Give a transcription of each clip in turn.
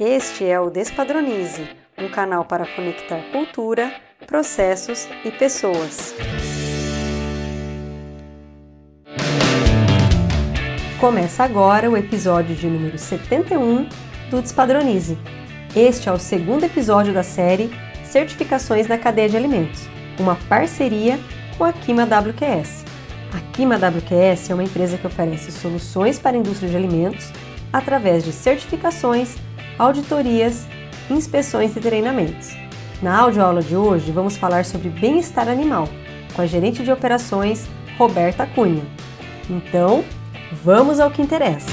Este é o Despadronize, um canal para conectar cultura, processos e pessoas. Começa agora o episódio de número 71 do Despadronize. Este é o segundo episódio da série Certificações na Cadeia de Alimentos, uma parceria com a Kima WQS. A Kima WQS é uma empresa que oferece soluções para a indústria de alimentos através de certificações, auditorias, inspeções e treinamentos. Na audioaula de hoje, vamos falar sobre bem-estar animal com a gerente de operações Roberta Cunha. Então, vamos ao que interessa.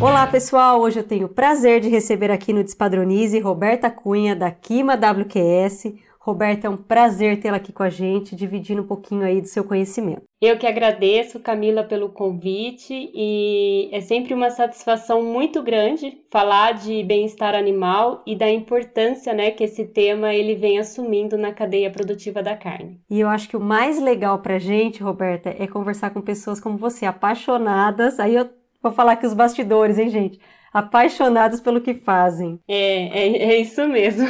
Olá pessoal, hoje eu tenho o prazer de receber aqui no Despadronize Roberta Cunha da Kima WQS, Roberta, é um prazer tê-la aqui com a gente, dividindo um pouquinho aí do seu conhecimento. Eu que agradeço, Camila, pelo convite e é sempre uma satisfação muito grande falar de bem-estar animal e da importância, né, que esse tema ele vem assumindo na cadeia produtiva da carne. E eu acho que o mais legal pra gente, Roberta, é conversar com pessoas como você, apaixonadas. Aí eu vou falar aqui os bastidores, hein, gente? Apaixonados pelo que fazem. É, é, é isso mesmo.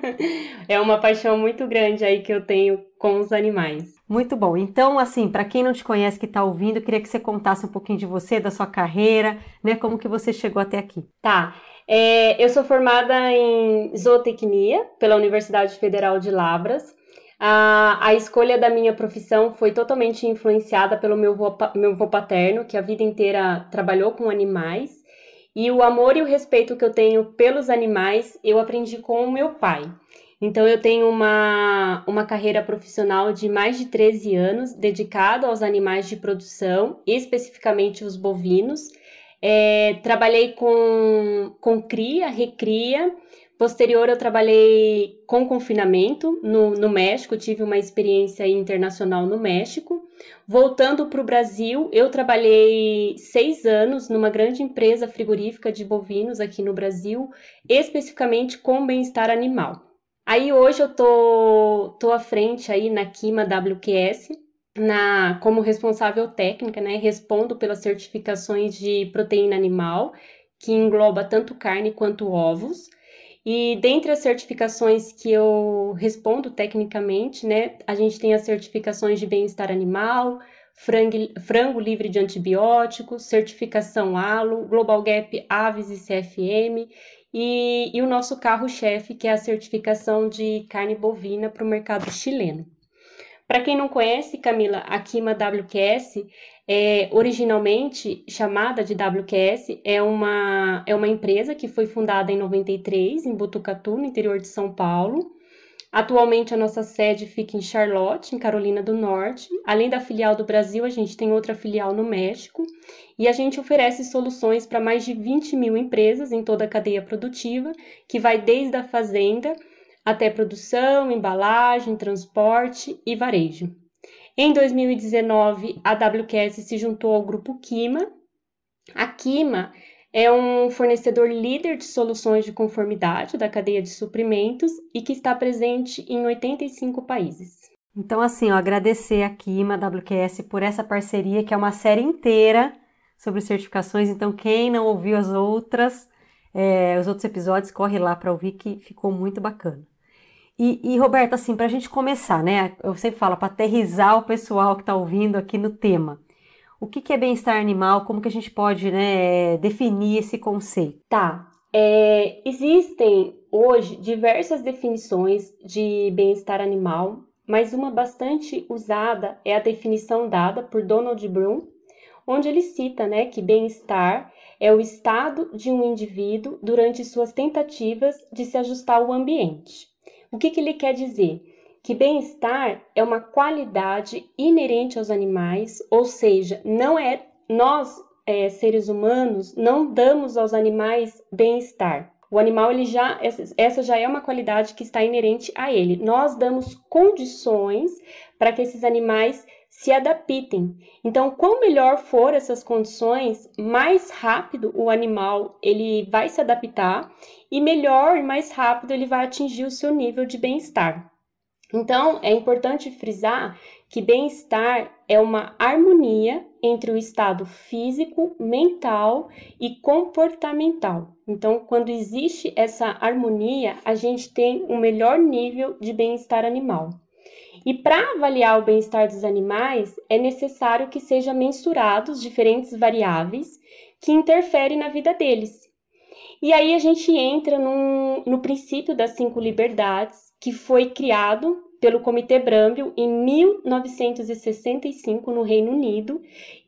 é uma paixão muito grande aí que eu tenho com os animais. Muito bom. Então, assim, para quem não te conhece que está ouvindo, eu queria que você contasse um pouquinho de você, da sua carreira, né? Como que você chegou até aqui. Tá. É, eu sou formada em zootecnia pela Universidade Federal de Labras. A, a escolha da minha profissão foi totalmente influenciada pelo meu vô, meu vô paterno, que a vida inteira trabalhou com animais. E o amor e o respeito que eu tenho pelos animais, eu aprendi com o meu pai. Então, eu tenho uma, uma carreira profissional de mais de 13 anos dedicada aos animais de produção, especificamente os bovinos. É, trabalhei com, com cria, recria, Posterior, eu trabalhei com confinamento no, no México, tive uma experiência internacional no México. Voltando para o Brasil, eu trabalhei seis anos numa grande empresa frigorífica de bovinos aqui no Brasil, especificamente com bem-estar animal. Aí hoje eu tô, tô à frente aí na Kima WQS, na, como responsável técnica, né? Respondo pelas certificações de proteína animal, que engloba tanto carne quanto ovos. E dentre as certificações que eu respondo tecnicamente, né, a gente tem as certificações de bem-estar animal, frango, frango, livre de antibióticos, certificação ALO, Global Gap Aves e CFM, e, e o nosso carro-chefe, que é a certificação de carne bovina para o mercado chileno. Para quem não conhece, Camila, a Kima WQS é, originalmente chamada de WQS, é uma, é uma empresa que foi fundada em 93, em Botucatu, no interior de São Paulo. Atualmente, a nossa sede fica em Charlotte, em Carolina do Norte. Além da filial do Brasil, a gente tem outra filial no México. E a gente oferece soluções para mais de 20 mil empresas em toda a cadeia produtiva, que vai desde a fazenda até produção, embalagem, transporte e varejo. Em 2019, a WQS se juntou ao grupo Kima. A Kima é um fornecedor líder de soluções de conformidade da cadeia de suprimentos e que está presente em 85 países. Então, assim, ó, agradecer a Kima, a WQS, por essa parceria, que é uma série inteira sobre certificações. Então, quem não ouviu as outras, é, os outros episódios, corre lá para ouvir, que ficou muito bacana. E, e assim, para a gente começar, né? Eu sempre falo para aterrizar o pessoal que está ouvindo aqui no tema. O que, que é bem-estar animal? Como que a gente pode né, definir esse conceito? Tá. É, existem hoje diversas definições de bem-estar animal, mas uma bastante usada é a definição dada por Donald Bloom, onde ele cita né, que bem-estar é o estado de um indivíduo durante suas tentativas de se ajustar ao ambiente. O que, que ele quer dizer? Que bem-estar é uma qualidade inerente aos animais, ou seja, não é nós é, seres humanos não damos aos animais bem-estar. O animal ele já essa já é uma qualidade que está inerente a ele. Nós damos condições para que esses animais se adaptem. Então, quanto melhor for essas condições, mais rápido o animal ele vai se adaptar e melhor e mais rápido ele vai atingir o seu nível de bem-estar. Então, é importante frisar que bem-estar é uma harmonia entre o estado físico, mental e comportamental. Então, quando existe essa harmonia, a gente tem um melhor nível de bem-estar animal. E para avaliar o bem-estar dos animais, é necessário que sejam mensurados diferentes variáveis que interferem na vida deles. E aí a gente entra num, no princípio das cinco liberdades, que foi criado pelo Comitê Brambell em 1965 no Reino Unido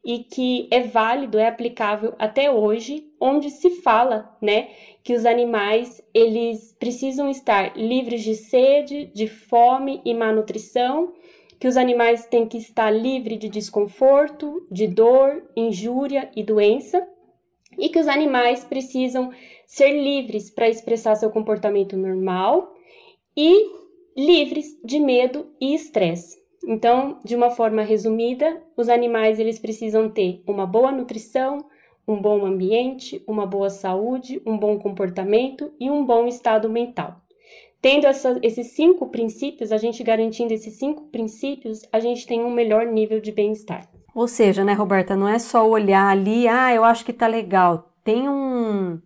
e que é válido, é aplicável até hoje, onde se fala, né, que os animais eles precisam estar livres de sede, de fome e má nutrição, que os animais têm que estar livres de desconforto, de dor, injúria e doença, e que os animais precisam ser livres para expressar seu comportamento normal e livres de medo e estresse. Então, de uma forma resumida, os animais eles precisam ter uma boa nutrição, um bom ambiente, uma boa saúde, um bom comportamento e um bom estado mental. Tendo essa, esses cinco princípios, a gente garantindo esses cinco princípios, a gente tem um melhor nível de bem-estar. Ou seja, né, Roberta, não é só olhar ali, ah, eu acho que tá legal. Tem um,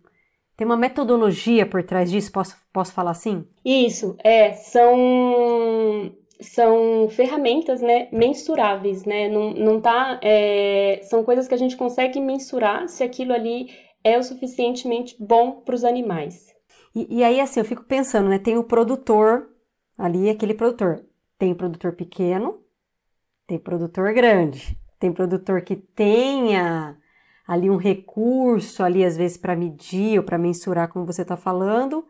tem uma metodologia por trás disso, posso, posso falar assim? Isso, é, são, são ferramentas, né, mensuráveis, né, não, não tá, é, são coisas que a gente consegue mensurar se aquilo ali é o suficientemente bom para os animais. E, e, aí, assim, eu fico pensando, né, tem o produtor ali, aquele produtor, tem produtor pequeno, tem produtor grande, tem produtor que tenha ali um recurso ali às vezes para medir ou para mensurar como você está falando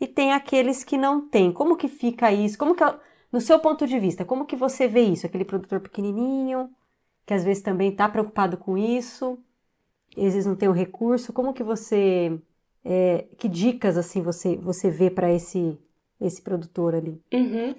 e tem aqueles que não têm. Como que fica isso? Como que no seu ponto de vista, como que você vê isso? Aquele produtor pequenininho que às vezes também está preocupado com isso, às vezes não tem o recurso. Como que você é, que dicas assim você você vê para esse esse produtor ali? Uhum.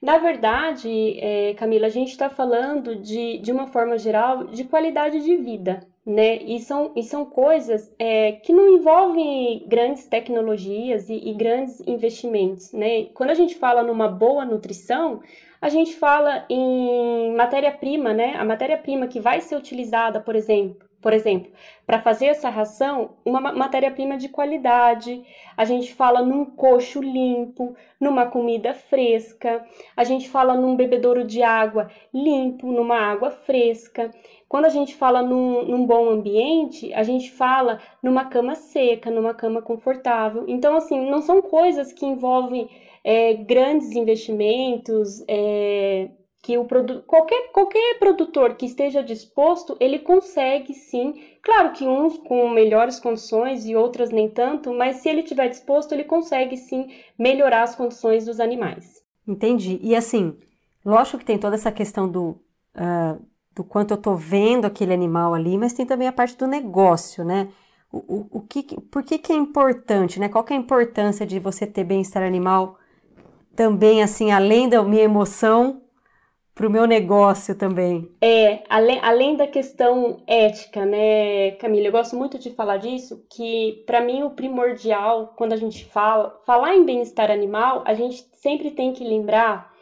Na verdade, é, Camila, a gente está falando de, de uma forma geral de qualidade de vida, né? E são, e são coisas é, que não envolvem grandes tecnologias e, e, grandes investimentos, né? Quando a gente fala numa boa nutrição, a gente fala em matéria-prima, né? A matéria-prima que vai ser utilizada, por exemplo, por exemplo, para fazer essa ração, uma matéria-prima de qualidade, a gente fala num coxo limpo, numa comida fresca, a gente fala num bebedouro de água limpo, numa água fresca. Quando a gente fala num, num bom ambiente, a gente fala numa cama seca, numa cama confortável. Então, assim, não são coisas que envolvem é, grandes investimentos, é, que o produ qualquer, qualquer produtor que esteja disposto, ele consegue sim. Claro que uns com melhores condições e outras nem tanto, mas se ele estiver disposto, ele consegue sim melhorar as condições dos animais. Entendi. E assim, lógico que tem toda essa questão do, uh, do quanto eu estou vendo aquele animal ali, mas tem também a parte do negócio, né? O, o, o que, por que, que é importante, né? Qual que é a importância de você ter bem-estar animal também, assim, além da minha emoção, para o meu negócio também. É, além, além da questão ética, né, Camila? Eu gosto muito de falar disso, que para mim o primordial, quando a gente fala, falar em bem-estar animal, a gente sempre tem que lembrar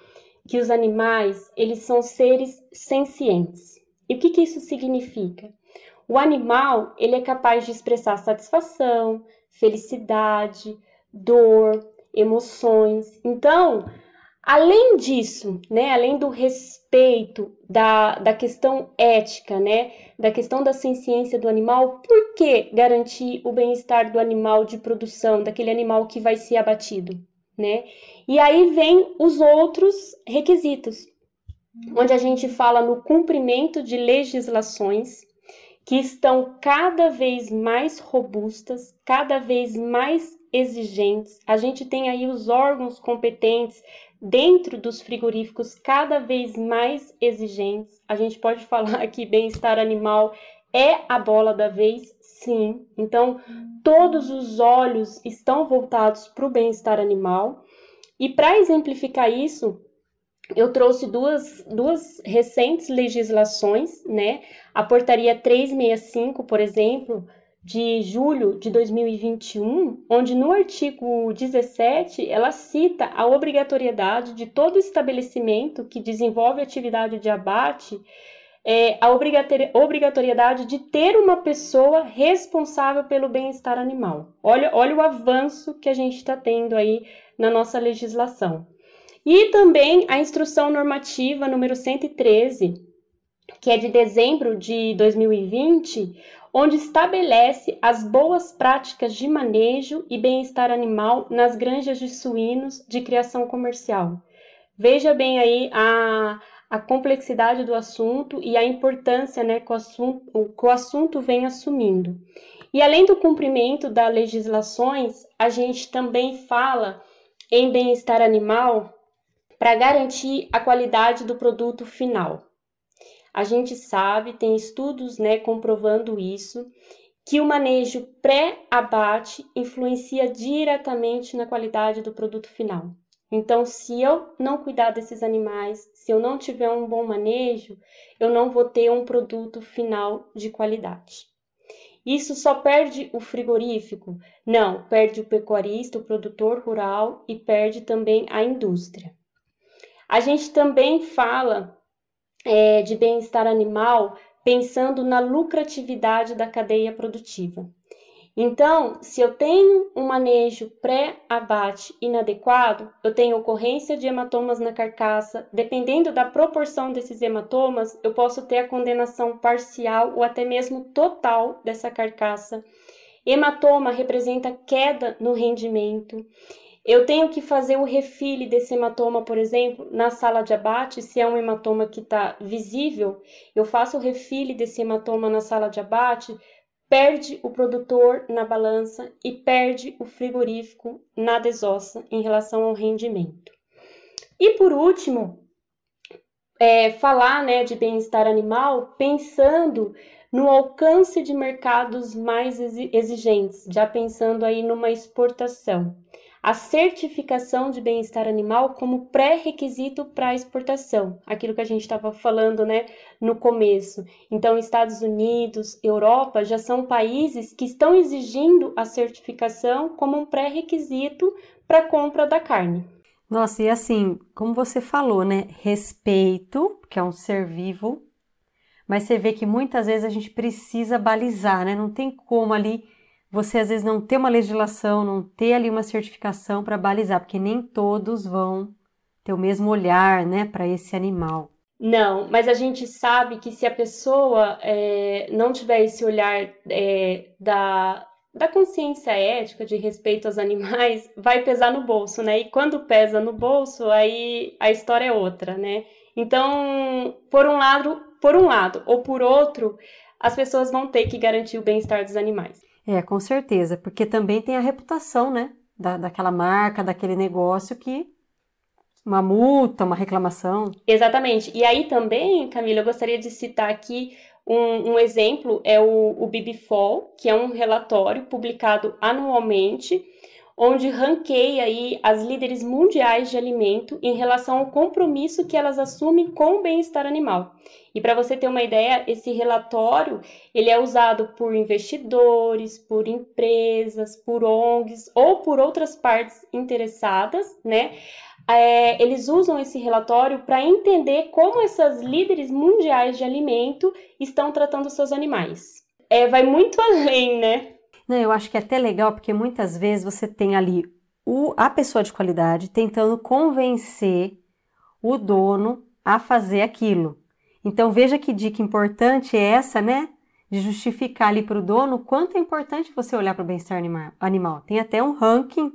que os animais, eles são seres sencientes. E o que, que isso significa? O animal, ele é capaz de expressar satisfação, felicidade, dor, emoções. Então, Além disso, né, além do respeito da, da questão ética, né, da questão da ciência do animal, por que garantir o bem-estar do animal de produção, daquele animal que vai ser abatido, né? E aí vem os outros requisitos, onde a gente fala no cumprimento de legislações que estão cada vez mais robustas, cada vez mais exigentes. A gente tem aí os órgãos competentes dentro dos frigoríficos cada vez mais exigentes. A gente pode falar que bem-estar animal é a bola da vez, sim. Então, todos os olhos estão voltados para o bem-estar animal. E para exemplificar isso, eu trouxe duas, duas recentes legislações, né? A portaria 365, por exemplo, de julho de 2021, onde no artigo 17 ela cita a obrigatoriedade de todo estabelecimento que desenvolve atividade de abate é, a obrigatoriedade de ter uma pessoa responsável pelo bem-estar animal. Olha, olha o avanço que a gente está tendo aí na nossa legislação. E também a instrução normativa número 113, que é de dezembro de 2020, onde estabelece as boas práticas de manejo e bem-estar animal nas granjas de suínos de criação comercial. Veja bem aí a, a complexidade do assunto e a importância né, que, o assunto, que o assunto vem assumindo. E além do cumprimento das legislações, a gente também fala em bem-estar animal para garantir a qualidade do produto final. A gente sabe, tem estudos né, comprovando isso, que o manejo pré-abate influencia diretamente na qualidade do produto final. Então, se eu não cuidar desses animais, se eu não tiver um bom manejo, eu não vou ter um produto final de qualidade. Isso só perde o frigorífico? Não, perde o pecuarista, o produtor rural e perde também a indústria. A gente também fala é, de bem-estar animal pensando na lucratividade da cadeia produtiva. Então, se eu tenho um manejo pré-abate inadequado, eu tenho ocorrência de hematomas na carcaça. Dependendo da proporção desses hematomas, eu posso ter a condenação parcial ou até mesmo total dessa carcaça. Hematoma representa queda no rendimento. Eu tenho que fazer o refile desse hematoma, por exemplo, na sala de abate, se é um hematoma que está visível, eu faço o refile desse hematoma na sala de abate, perde o produtor na balança e perde o frigorífico na desossa em relação ao rendimento. E por último, é, falar né, de bem-estar animal pensando no alcance de mercados mais exigentes, já pensando aí numa exportação a certificação de bem-estar animal como pré-requisito para exportação, aquilo que a gente estava falando né, no começo. Então, Estados Unidos, Europa já são países que estão exigindo a certificação como um pré-requisito para a compra da carne. Nossa, e assim, como você falou, né? Respeito, que é um ser vivo, mas você vê que muitas vezes a gente precisa balizar, né? Não tem como ali você às vezes não ter uma legislação, não ter ali uma certificação para balizar, porque nem todos vão ter o mesmo olhar, né, para esse animal. Não, mas a gente sabe que se a pessoa é, não tiver esse olhar é, da, da consciência ética, de respeito aos animais, vai pesar no bolso, né? E quando pesa no bolso, aí a história é outra, né? Então, por um lado, por um lado ou por outro, as pessoas vão ter que garantir o bem-estar dos animais. É, com certeza, porque também tem a reputação, né? Da, daquela marca, daquele negócio que uma multa, uma reclamação. Exatamente. E aí também, Camila, eu gostaria de citar aqui um, um exemplo, é o, o Bibifol, que é um relatório publicado anualmente onde ranqueia aí as líderes mundiais de alimento em relação ao compromisso que elas assumem com o bem-estar animal. E para você ter uma ideia, esse relatório ele é usado por investidores, por empresas, por ONGs ou por outras partes interessadas, né? É, eles usam esse relatório para entender como essas líderes mundiais de alimento estão tratando seus animais. É, vai muito além, né? Não, eu acho que é até legal porque muitas vezes você tem ali o, a pessoa de qualidade tentando convencer o dono a fazer aquilo. Então veja que dica importante é essa, né? De justificar ali para o dono quanto é importante você olhar para o bem-estar animal. Tem até um ranking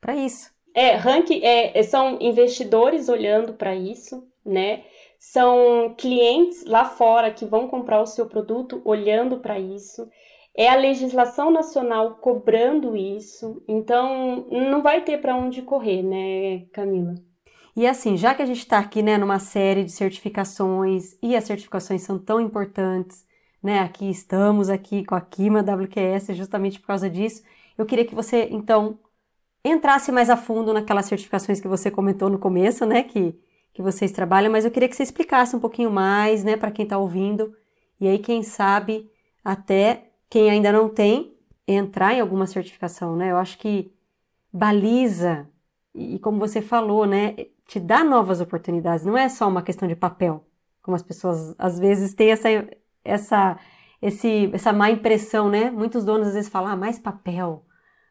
para isso. É, ranking é, são investidores olhando para isso, né? São clientes lá fora que vão comprar o seu produto olhando para isso é a legislação nacional cobrando isso, então não vai ter para onde correr, né, Camila? E assim, já que a gente está aqui, né, numa série de certificações e as certificações são tão importantes, né, aqui estamos aqui com a Kima WQS justamente por causa disso, eu queria que você então entrasse mais a fundo naquelas certificações que você comentou no começo, né, que que vocês trabalham, mas eu queria que você explicasse um pouquinho mais, né, para quem está ouvindo, e aí quem sabe até quem ainda não tem, entrar em alguma certificação, né? Eu acho que baliza, e como você falou, né? Te dá novas oportunidades, não é só uma questão de papel, Como as pessoas às vezes têm essa, essa, esse, essa má impressão, né? Muitos donos às vezes falam, ah, mais papel,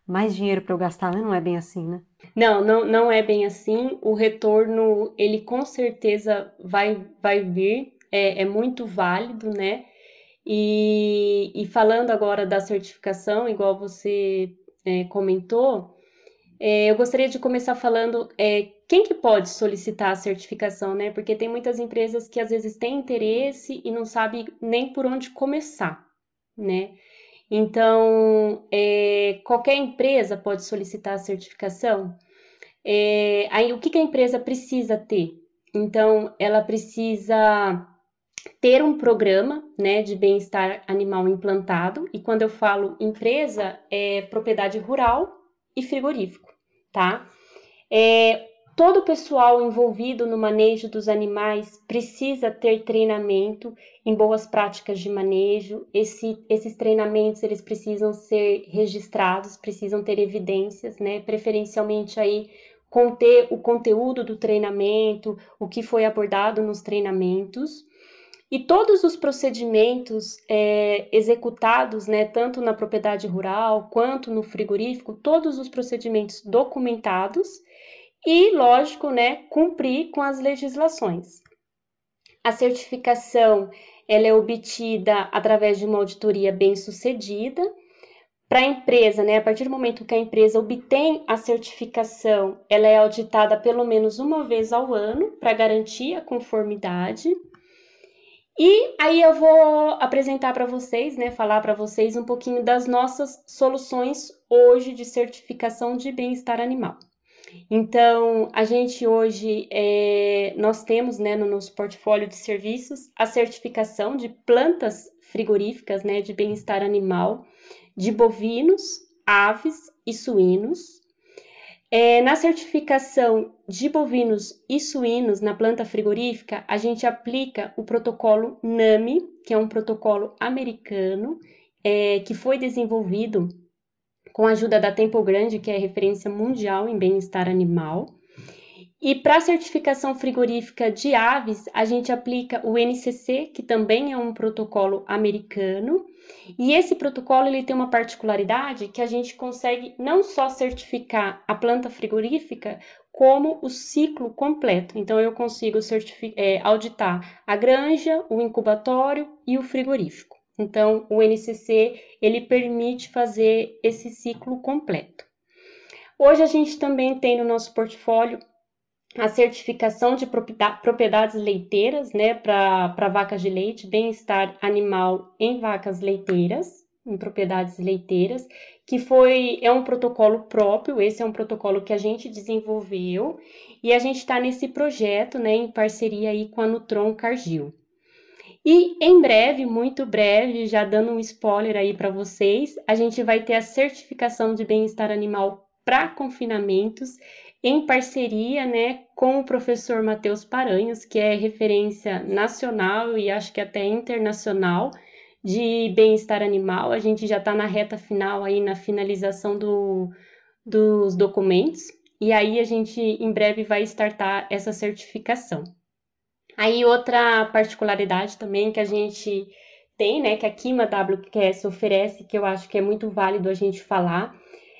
mais dinheiro para eu gastar, mas não é bem assim, né? Não, não, não é bem assim. O retorno, ele com certeza vai, vai vir, é, é muito válido, né? E, e falando agora da certificação, igual você é, comentou, é, eu gostaria de começar falando é, quem que pode solicitar a certificação, né? Porque tem muitas empresas que às vezes têm interesse e não sabe nem por onde começar, né? Então, é, qualquer empresa pode solicitar a certificação. É, aí, o que, que a empresa precisa ter? Então, ela precisa ter um programa né, de bem-estar animal implantado, e quando eu falo empresa, é propriedade rural e frigorífico, tá? É, todo o pessoal envolvido no manejo dos animais precisa ter treinamento em boas práticas de manejo. Esse, esses treinamentos eles precisam ser registrados, precisam ter evidências, né? Preferencialmente aí conter o conteúdo do treinamento, o que foi abordado nos treinamentos. E todos os procedimentos é, executados, né, tanto na propriedade rural quanto no frigorífico, todos os procedimentos documentados e, lógico, né, cumprir com as legislações. A certificação ela é obtida através de uma auditoria bem sucedida. Para a empresa, né, a partir do momento que a empresa obtém a certificação, ela é auditada pelo menos uma vez ao ano para garantir a conformidade. E aí eu vou apresentar para vocês, né, falar para vocês um pouquinho das nossas soluções hoje de certificação de bem-estar animal. Então, a gente hoje, é, nós temos, né, no nosso portfólio de serviços, a certificação de plantas frigoríficas, né, de bem-estar animal, de bovinos, aves e suínos, é, na certificação de bovinos e suínos na planta frigorífica, a gente aplica o protocolo NAMI, que é um protocolo americano é, que foi desenvolvido com a ajuda da Tempo Grande, que é referência mundial em bem-estar animal. E para a certificação frigorífica de aves, a gente aplica o NCC, que também é um protocolo americano, e esse protocolo ele tem uma particularidade que a gente consegue não só certificar a planta frigorífica, como o ciclo completo. Então, eu consigo é, auditar a granja, o incubatório e o frigorífico. Então, o NCC ele permite fazer esse ciclo completo. Hoje a gente também tem no nosso portfólio a certificação de propriedades leiteiras, né, para vacas de leite, bem-estar animal em vacas leiteiras, em propriedades leiteiras, que foi é um protocolo próprio. Esse é um protocolo que a gente desenvolveu e a gente está nesse projeto, né, em parceria aí com a Nutron Cargill. E em breve, muito breve, já dando um spoiler aí para vocês, a gente vai ter a certificação de bem-estar animal para confinamentos em parceria né, com o professor Matheus Paranhos, que é referência nacional e acho que até internacional de bem-estar animal. A gente já está na reta final aí na finalização do, dos documentos e aí a gente em breve vai startar essa certificação. Aí outra particularidade também que a gente tem, né, que a Kima WQS oferece, que eu acho que é muito válido a gente falar,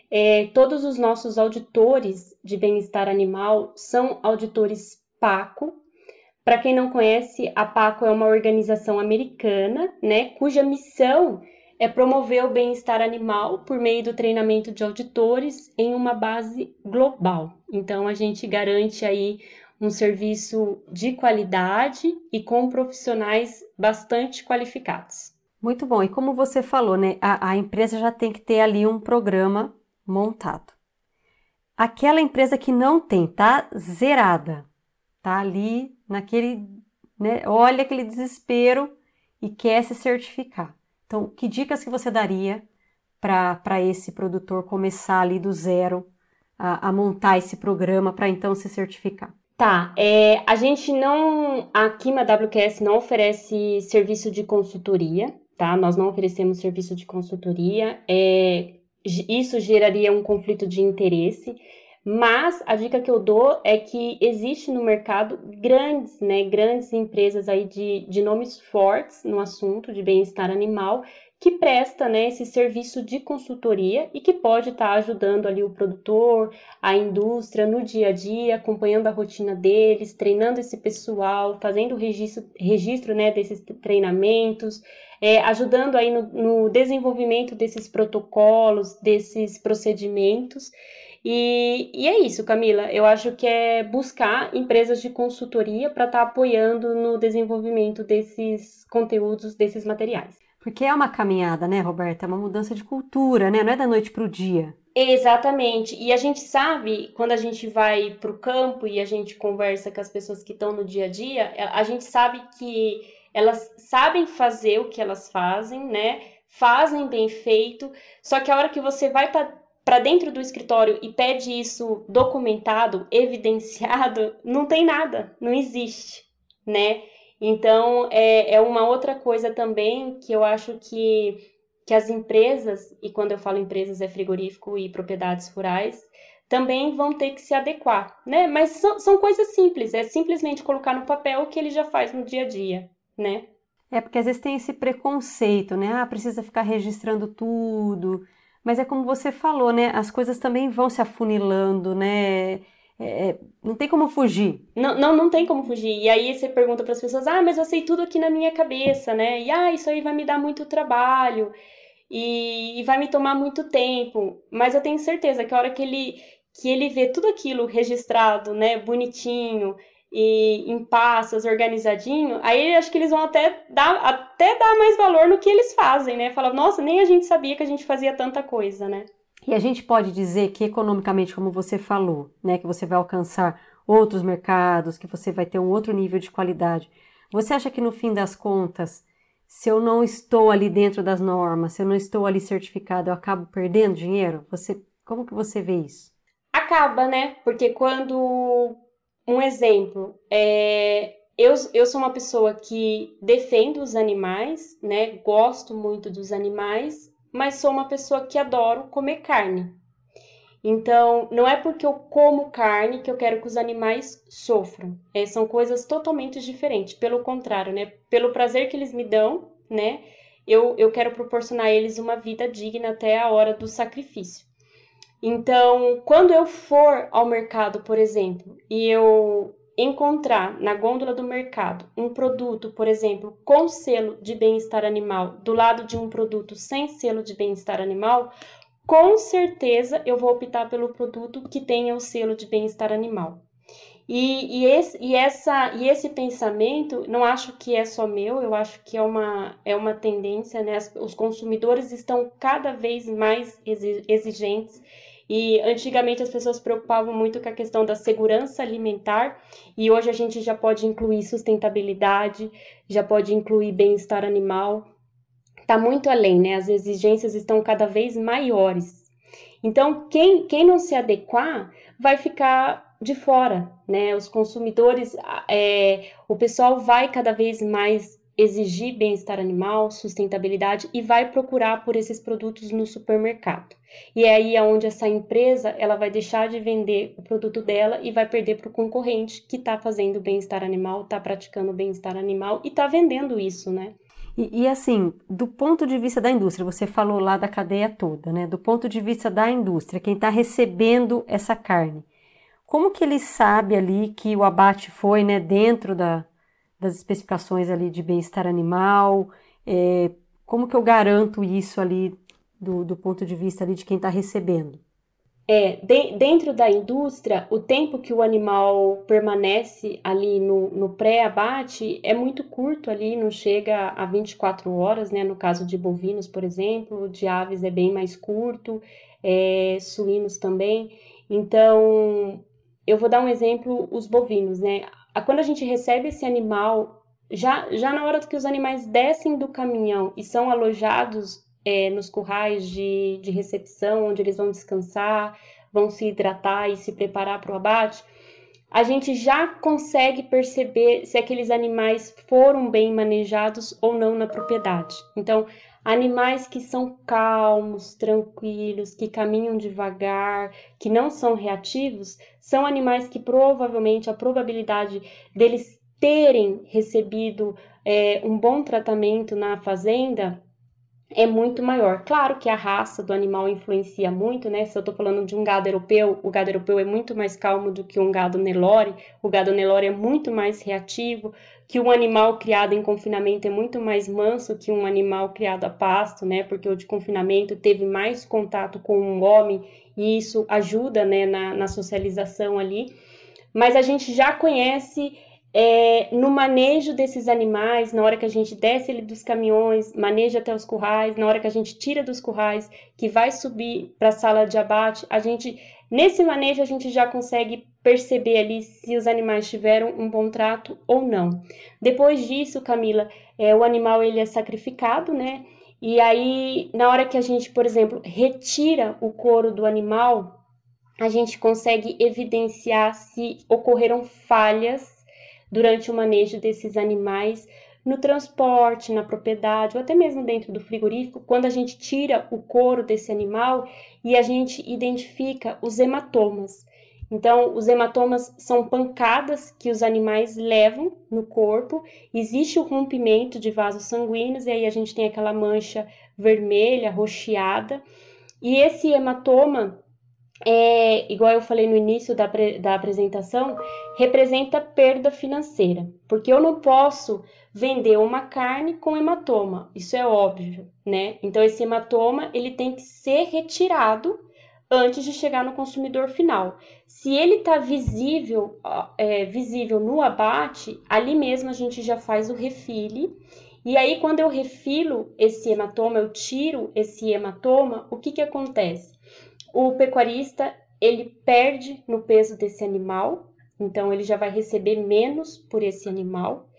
é, todos os nossos auditores de bem-estar animal são auditores PACO. Para quem não conhece, a PACO é uma organização americana, né, cuja missão é promover o bem-estar animal por meio do treinamento de auditores em uma base global. Então a gente garante aí um serviço de qualidade e com profissionais bastante qualificados. Muito bom. E como você falou, né, a, a empresa já tem que ter ali um programa montado. Aquela empresa que não tem, tá zerada, tá ali naquele, né, olha aquele desespero e quer se certificar. Então, que dicas que você daria para esse produtor começar ali do zero a, a montar esse programa para então se certificar? Tá, é, a gente não, a Kima WQS não oferece serviço de consultoria, tá? Nós não oferecemos serviço de consultoria. É, isso geraria um conflito de interesse, Mas a dica que eu dou é que existe no mercado grandes, né, grandes empresas aí de, de nomes fortes no assunto de bem-estar animal que presta né, esse serviço de consultoria e que pode estar tá ajudando ali o produtor, a indústria no dia a dia, acompanhando a rotina deles, treinando esse pessoal, fazendo o registro, registro né, desses treinamentos, é, ajudando aí no, no desenvolvimento desses protocolos, desses procedimentos. E, e, é isso, Camila. Eu acho que é buscar empresas de consultoria para estar tá apoiando no desenvolvimento desses conteúdos, desses materiais. Porque é uma caminhada, né, Roberta? É uma mudança de cultura, né? Não é da noite para o dia. Exatamente. E a gente sabe, quando a gente vai para o campo e a gente conversa com as pessoas que estão no dia a dia, a gente sabe que elas sabem fazer o que elas fazem, né? Fazem bem feito, só que a hora que você vai para dentro do escritório e pede isso documentado, evidenciado, não tem nada, não existe, né? Então, é, é uma outra coisa também que eu acho que, que as empresas, e quando eu falo empresas é frigorífico e propriedades rurais, também vão ter que se adequar, né? Mas são, são coisas simples, é simplesmente colocar no papel o que ele já faz no dia a dia, né? É porque às vezes tem esse preconceito, né? Ah, precisa ficar registrando tudo. Mas é como você falou, né? As coisas também vão se afunilando, né? É, é, não tem como fugir. Não, não, não tem como fugir. E aí você pergunta para as pessoas: ah, mas eu sei tudo aqui na minha cabeça, né? E ah, isso aí vai me dar muito trabalho e, e vai me tomar muito tempo. Mas eu tenho certeza que a hora que ele, que ele vê tudo aquilo registrado, né, bonitinho e em pastas, organizadinho, aí acho que eles vão até dar, até dar mais valor no que eles fazem, né? Fala, nossa, nem a gente sabia que a gente fazia tanta coisa, né? E a gente pode dizer que economicamente, como você falou, né, que você vai alcançar outros mercados, que você vai ter um outro nível de qualidade. Você acha que no fim das contas, se eu não estou ali dentro das normas, se eu não estou ali certificado, eu acabo perdendo dinheiro? Você, como que você vê isso? Acaba, né? Porque quando um exemplo, é, eu, eu sou uma pessoa que defendo os animais, né? Gosto muito dos animais, mas sou uma pessoa que adoro comer carne. Então, não é porque eu como carne que eu quero que os animais sofram. É, são coisas totalmente diferentes. Pelo contrário, né? Pelo prazer que eles me dão, né? Eu, eu quero proporcionar a eles uma vida digna até a hora do sacrifício. Então, quando eu for ao mercado, por exemplo, e eu encontrar na gôndola do mercado um produto, por exemplo, com selo de bem-estar animal, do lado de um produto sem selo de bem-estar animal, com certeza eu vou optar pelo produto que tenha o selo de bem-estar animal. E, e, esse, e, essa, e esse pensamento, não acho que é só meu, eu acho que é uma, é uma tendência, né? Os consumidores estão cada vez mais exigentes e antigamente as pessoas preocupavam muito com a questão da segurança alimentar, e hoje a gente já pode incluir sustentabilidade, já pode incluir bem-estar animal. Está muito além, né? As exigências estão cada vez maiores. Então, quem, quem não se adequar vai ficar de fora, né? Os consumidores, é, o pessoal vai cada vez mais exigir bem-estar animal, sustentabilidade e vai procurar por esses produtos no supermercado. E é aí onde essa empresa ela vai deixar de vender o produto dela e vai perder para o concorrente que está fazendo bem-estar animal, está praticando bem-estar animal e está vendendo isso, né? E, e, assim, do ponto de vista da indústria, você falou lá da cadeia toda, né? Do ponto de vista da indústria, quem está recebendo essa carne, como que ele sabe ali que o abate foi, né, dentro da, das especificações ali de bem-estar animal? É, como que eu garanto isso ali do, do ponto de vista ali de quem está recebendo? É, de, dentro da indústria, o tempo que o animal permanece ali no, no pré-abate é muito curto ali, não chega a 24 horas, né? No caso de bovinos, por exemplo, de aves é bem mais curto, é, suínos também. Então, eu vou dar um exemplo, os bovinos, né? quando a gente recebe esse animal, já, já na hora que os animais descem do caminhão e são alojados é, nos currais de, de recepção, onde eles vão descansar, vão se hidratar e se preparar para o abate, a gente já consegue perceber se aqueles animais foram bem manejados ou não na propriedade. Então, Animais que são calmos, tranquilos, que caminham devagar, que não são reativos, são animais que provavelmente a probabilidade deles terem recebido é, um bom tratamento na fazenda é muito maior. Claro que a raça do animal influencia muito, né? Se eu estou falando de um gado europeu, o gado europeu é muito mais calmo do que um gado Nelore, o gado Nelore é muito mais reativo, que um animal criado em confinamento é muito mais manso que um animal criado a pasto, né? Porque o de confinamento teve mais contato com um homem e isso ajuda, né, na, na socialização ali. Mas a gente já conhece é, no manejo desses animais, na hora que a gente desce ele dos caminhões, maneja até os currais, na hora que a gente tira dos currais, que vai subir para a sala de abate, a gente nesse manejo a gente já consegue perceber ali se os animais tiveram um bom trato ou não. Depois disso, Camila, é, o animal ele é sacrificado, né? E aí, na hora que a gente, por exemplo, retira o couro do animal, a gente consegue evidenciar se ocorreram falhas durante o manejo desses animais no transporte, na propriedade ou até mesmo dentro do frigorífico, quando a gente tira o couro desse animal e a gente identifica os hematomas. Então, os hematomas são pancadas que os animais levam no corpo, existe o rompimento de vasos sanguíneos e aí a gente tem aquela mancha vermelha, roxeada, e esse hematoma é, igual eu falei no início da, da apresentação, representa perda financeira, porque eu não posso vender uma carne com hematoma, isso é óbvio, né? Então esse hematoma ele tem que ser retirado antes de chegar no consumidor final. Se ele está visível, é, visível no abate, ali mesmo a gente já faz o refile. E aí, quando eu refilo esse hematoma, eu tiro esse hematoma, o que, que acontece? O pecuarista ele perde no peso desse animal, então ele já vai receber menos por esse animal.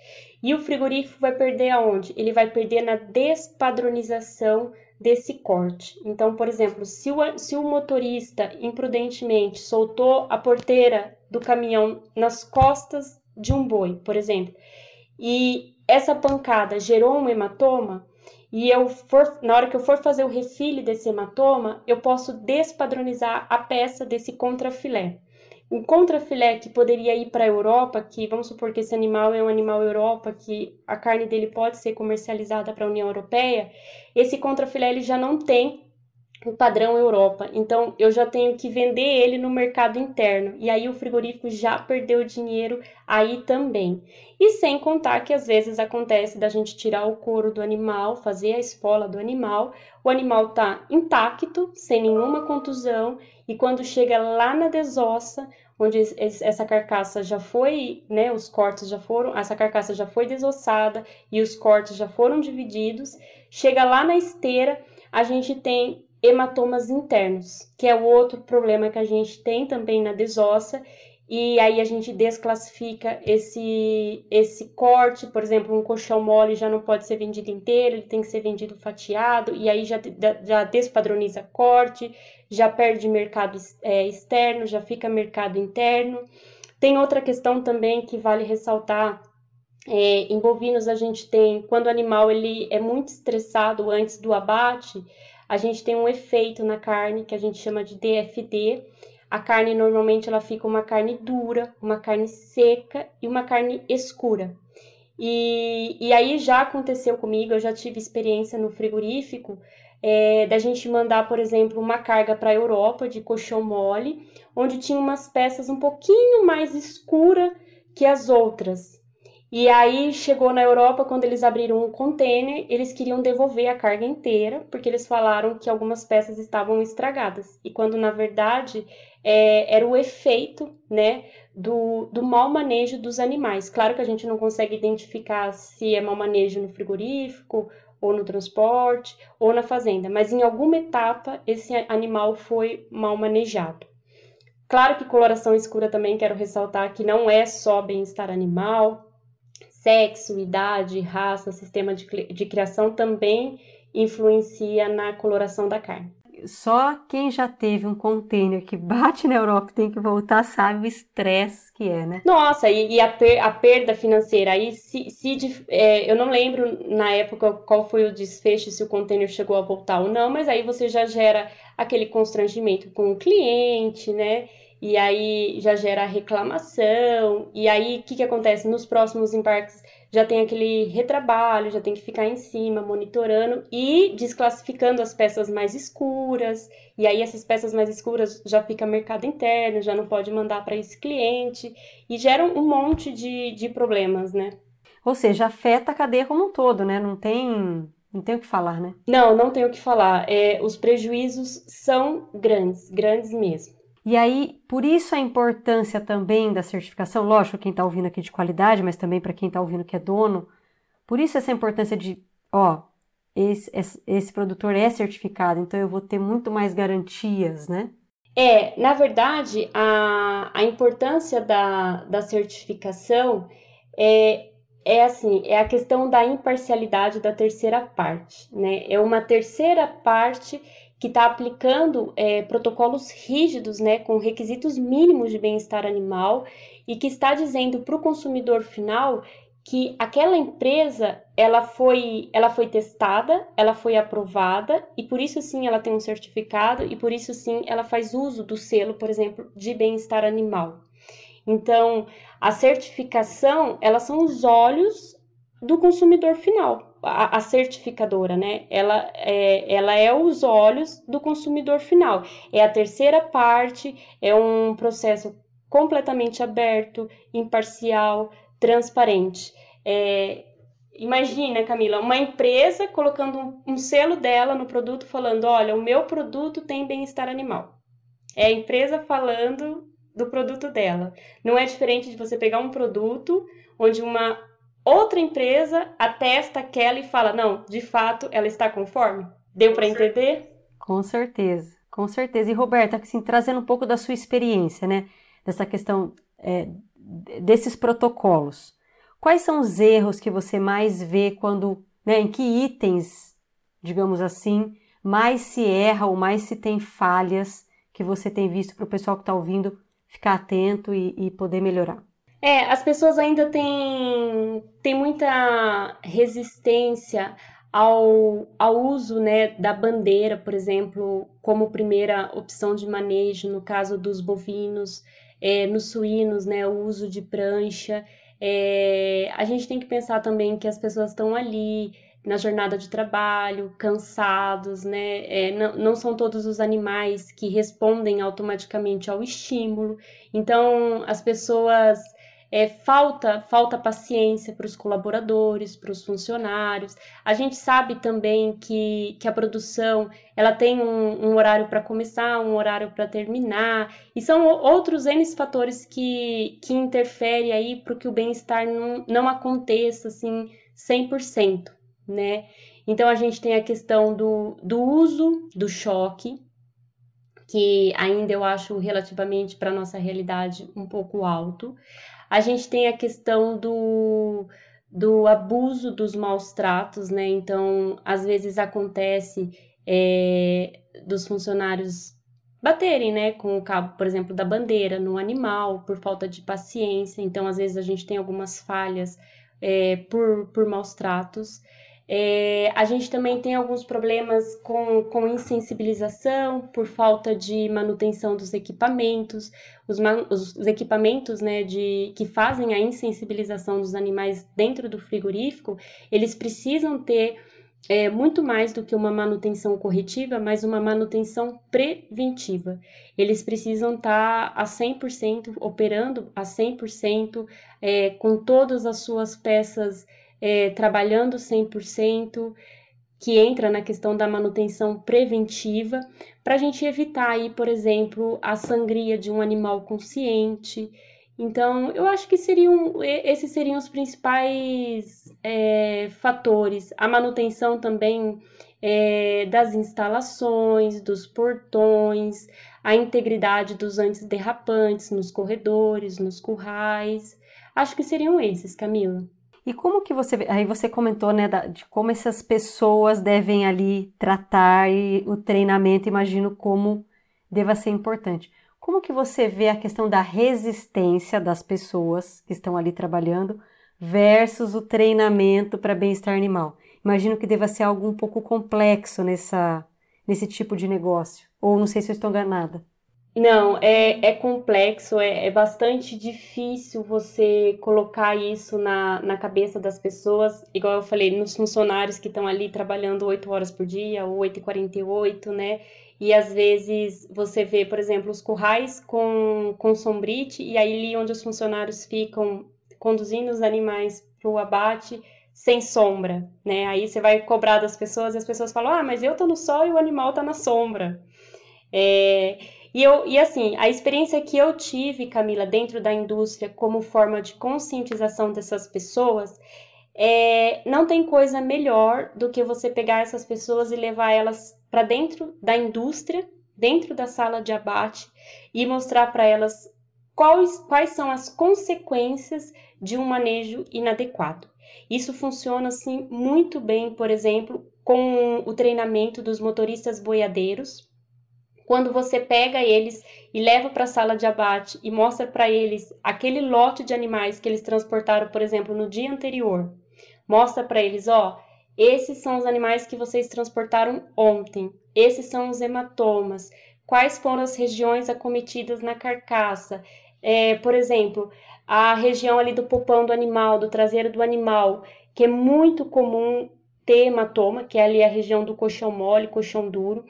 E o frigorífico vai perder aonde? Ele vai perder na despadronização desse corte. Então, por exemplo, se o, se o motorista imprudentemente soltou a porteira do caminhão nas costas de um boi, por exemplo, e essa pancada gerou um hematoma, e eu for, na hora que eu for fazer o refile desse hematoma, eu posso despadronizar a peça desse contrafilé. O contrafilé que poderia ir para a Europa, que vamos supor que esse animal é um animal Europa, que a carne dele pode ser comercializada para a União Europeia, esse contrafilé ele já não tem o padrão Europa. Então eu já tenho que vender ele no mercado interno. E aí o frigorífico já perdeu dinheiro aí também. E sem contar que às vezes acontece da gente tirar o couro do animal, fazer a espola do animal, o animal tá intacto, sem nenhuma contusão, e quando chega lá na desossa, onde essa carcaça já foi, né, os cortes já foram, essa carcaça já foi desossada e os cortes já foram divididos, chega lá na esteira, a gente tem hematomas internos, que é o outro problema que a gente tem também na desossa, e aí a gente desclassifica esse, esse corte, por exemplo, um colchão mole já não pode ser vendido inteiro, ele tem que ser vendido fatiado, e aí já, já despadroniza corte, já perde mercado é, externo, já fica mercado interno. Tem outra questão também que vale ressaltar, é, em bovinos a gente tem, quando o animal ele é muito estressado antes do abate, a gente tem um efeito na carne que a gente chama de DFD. A carne normalmente ela fica uma carne dura, uma carne seca e uma carne escura. E, e aí já aconteceu comigo, eu já tive experiência no frigorífico é, da gente mandar, por exemplo, uma carga para a Europa de colchão mole, onde tinha umas peças um pouquinho mais escura que as outras. E aí chegou na Europa, quando eles abriram um container, eles queriam devolver a carga inteira, porque eles falaram que algumas peças estavam estragadas. E quando na verdade é, era o efeito né, do, do mau manejo dos animais. Claro que a gente não consegue identificar se é mau manejo no frigorífico, ou no transporte, ou na fazenda, mas em alguma etapa esse animal foi mal manejado. Claro que coloração escura também quero ressaltar que não é só bem-estar animal, sexo, idade, raça, sistema de, de criação também influencia na coloração da carne. só quem já teve um container que bate na Europa e tem que voltar sabe o estresse que é, né? Nossa, e, e a, per, a, perda financeira. Aí, se, se é, eu não lembro na época qual foi o desfecho, se o container chegou a voltar ou não, mas aí você já gera aquele constrangimento com o cliente, né? E aí já gera reclamação. E aí, o que, que acontece? Nos próximos embarques já tem aquele retrabalho, já tem que ficar em cima, monitorando e desclassificando as peças mais escuras. E aí essas peças mais escuras já fica mercado interno, já não pode mandar para esse cliente e geram um monte de, de problemas, né? Ou seja, afeta a cadeia como um todo, né? Não tem não tem o que falar, né? Não, não tem o que falar. É, os prejuízos são grandes, grandes mesmo. E aí, por isso a importância também da certificação, lógico, quem está ouvindo aqui de qualidade, mas também para quem está ouvindo que é dono, por isso essa importância de, ó, esse, esse, esse, produtor é certificado, então eu vou ter muito mais garantias, né? É, na verdade, a, a importância da, da certificação é, é assim, é a questão da imparcialidade da terceira parte, né? É uma terceira parte que está aplicando é, protocolos rígidos, né, com requisitos mínimos de bem-estar animal e que está dizendo para o consumidor final que aquela empresa ela foi, ela foi testada, ela foi aprovada e por isso sim ela tem um certificado e por isso sim ela faz uso do selo, por exemplo, de bem-estar animal. Então, a certificação, elas são os olhos do consumidor final a, a, certificadora, né? Ela é, ela é os olhos do consumidor final. É a terceira parte, é um processo completamente aberto, imparcial, transparente. É, imagina, Camila, uma empresa colocando um, um selo dela no produto falando: olha, o meu produto tem bem-estar animal. É a empresa falando do produto dela. Não é diferente de você pegar um produto onde uma outra empresa atesta aquela e fala: não, de fato ela está conforme? Deu para entender? Com certeza, com certeza. E Roberta, assim, trazendo um pouco da sua experiência, né? Dessa questão é, desses protocolos. Quais são os erros que você mais vê quando, né, em que itens, digamos assim, mais se erra ou mais se tem falhas que você tem visto para o pessoal que está ouvindo ficar atento e, e poder melhorar? É, as pessoas ainda têm, têm muita resistência ao, ao uso né, da bandeira, por exemplo, como primeira opção de manejo, no caso dos bovinos, é, nos suínos, né, o uso de prancha. É, a gente tem que pensar também que as pessoas estão ali na jornada de trabalho, cansados, né? É, não, não são todos os animais que respondem automaticamente ao estímulo. Então, as pessoas é, falta, falta paciência para os colaboradores, para os funcionários. A gente sabe também que, que a produção ela tem um, um horário para começar, um horário para terminar, e são outros N fatores que, que interferem aí para que o bem-estar não, não aconteça assim 100%, né? Então a gente tem a questão do, do uso do choque, que ainda eu acho relativamente para nossa realidade um pouco alto. A gente tem a questão do, do abuso dos maus tratos, né? Então, às vezes acontece é, dos funcionários baterem, né, com o cabo, por exemplo, da bandeira no animal por falta de paciência. Então, às vezes a gente tem algumas falhas é, por, por maus tratos. É, a gente também tem alguns problemas com, com insensibilização por falta de manutenção dos equipamentos. Os, os, os, equipamentos né, de, que fazem a insensibilização dos animais dentro do frigorífico, eles precisam ter é, muito mais do que uma manutenção corretiva, mas uma manutenção preventiva. Eles precisam estar a 100%, operando a 100%, é, com todas as suas peças é, trabalhando 100%, que entra na questão da manutenção preventiva, para a gente evitar aí, por exemplo, a sangria de um animal consciente. Então, eu acho que seriam esses seriam os principais é, fatores. A manutenção também é, das instalações, dos portões, a integridade dos antiderrapantes nos corredores, nos currais. Acho que seriam esses, Camila. E como que você aí você comentou, né, de como essas pessoas devem ali tratar e o treinamento, imagino como deva ser importante. Como que você vê a questão da resistência das pessoas que estão ali trabalhando versus o treinamento para bem-estar animal? Imagino que deva ser algo um pouco complexo nessa, nesse tipo de negócio. Ou não sei se eu estou enganada. Não, é, é complexo, é, é, bastante difícil você colocar isso na, na cabeça das pessoas, igual eu falei, nos funcionários que estão ali trabalhando 8 horas por dia, ou 8h48, né? E às vezes você vê, por exemplo, os currais com, com sombrite, e aí ali onde os funcionários ficam conduzindo os animais para o abate sem sombra, né? Aí você vai cobrar das pessoas e as pessoas falam: ah, mas eu tô no sol e o animal tá na sombra. É, e, eu, e assim, a experiência que eu tive, Camila, dentro da indústria como forma de conscientização dessas pessoas, é, não tem coisa melhor do que você pegar essas pessoas e levar elas para dentro da indústria, dentro da sala de abate e mostrar para elas quais, quais são as consequências de um manejo inadequado. Isso funciona assim muito bem, por exemplo, com o treinamento dos motoristas boiadeiros, quando você pega eles e leva para a sala de abate e mostra para eles aquele lote de animais que eles transportaram, por exemplo, no dia anterior, mostra para eles, ó, esses são os animais que vocês transportaram ontem, esses são os hematomas, quais foram as regiões acometidas na carcaça. É, por exemplo, a região ali do pulpão do animal, do traseiro do animal, que é muito comum ter hematoma, que é ali a região do colchão mole, colchão duro.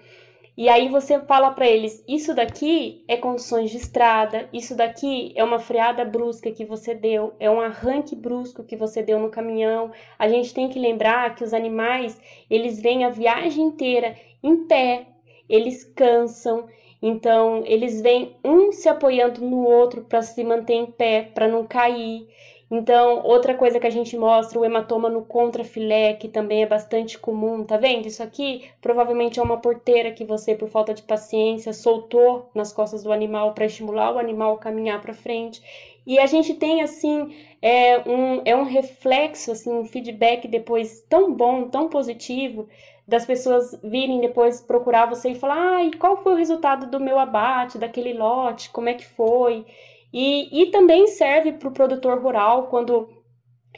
E aí você fala para eles: isso daqui é condições de estrada, isso daqui é uma freada brusca que você deu, é um arranque brusco que você deu no caminhão. A gente tem que lembrar que os animais, eles vêm a viagem inteira em pé, eles cansam, então eles vêm um se apoiando no outro para se manter em pé, para não cair. Então, outra coisa que a gente mostra, o hematoma no contrafilé, que também é bastante comum, tá vendo? Isso aqui provavelmente é uma porteira que você, por falta de paciência, soltou nas costas do animal para estimular o animal a caminhar para frente. E a gente tem, assim, é um, é um reflexo, assim, um feedback depois tão bom, tão positivo, das pessoas virem depois procurar você e falar, ah, e qual foi o resultado do meu abate, daquele lote, como é que foi? E, e também serve para o produtor rural quando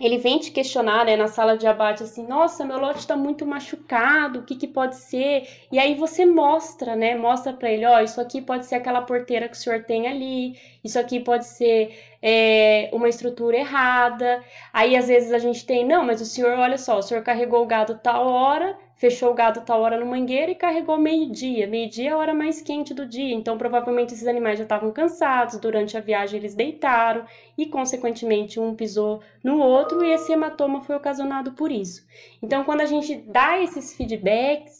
ele vem te questionar né, na sala de abate assim, nossa, meu lote está muito machucado, o que, que pode ser? E aí você mostra, né? Mostra para ele, ó, oh, isso aqui pode ser aquela porteira que o senhor tem ali, isso aqui pode ser é, uma estrutura errada. Aí às vezes a gente tem, não, mas o senhor, olha só, o senhor carregou o gado tal hora, fechou o gado tal hora no mangueira e carregou meio-dia. Meio-dia é a hora mais quente do dia, então provavelmente esses animais já estavam cansados, durante a viagem eles deitaram e, consequentemente, um pisou no outro e esse hematoma foi ocasionado por isso. Então, quando a gente dá esses feedbacks,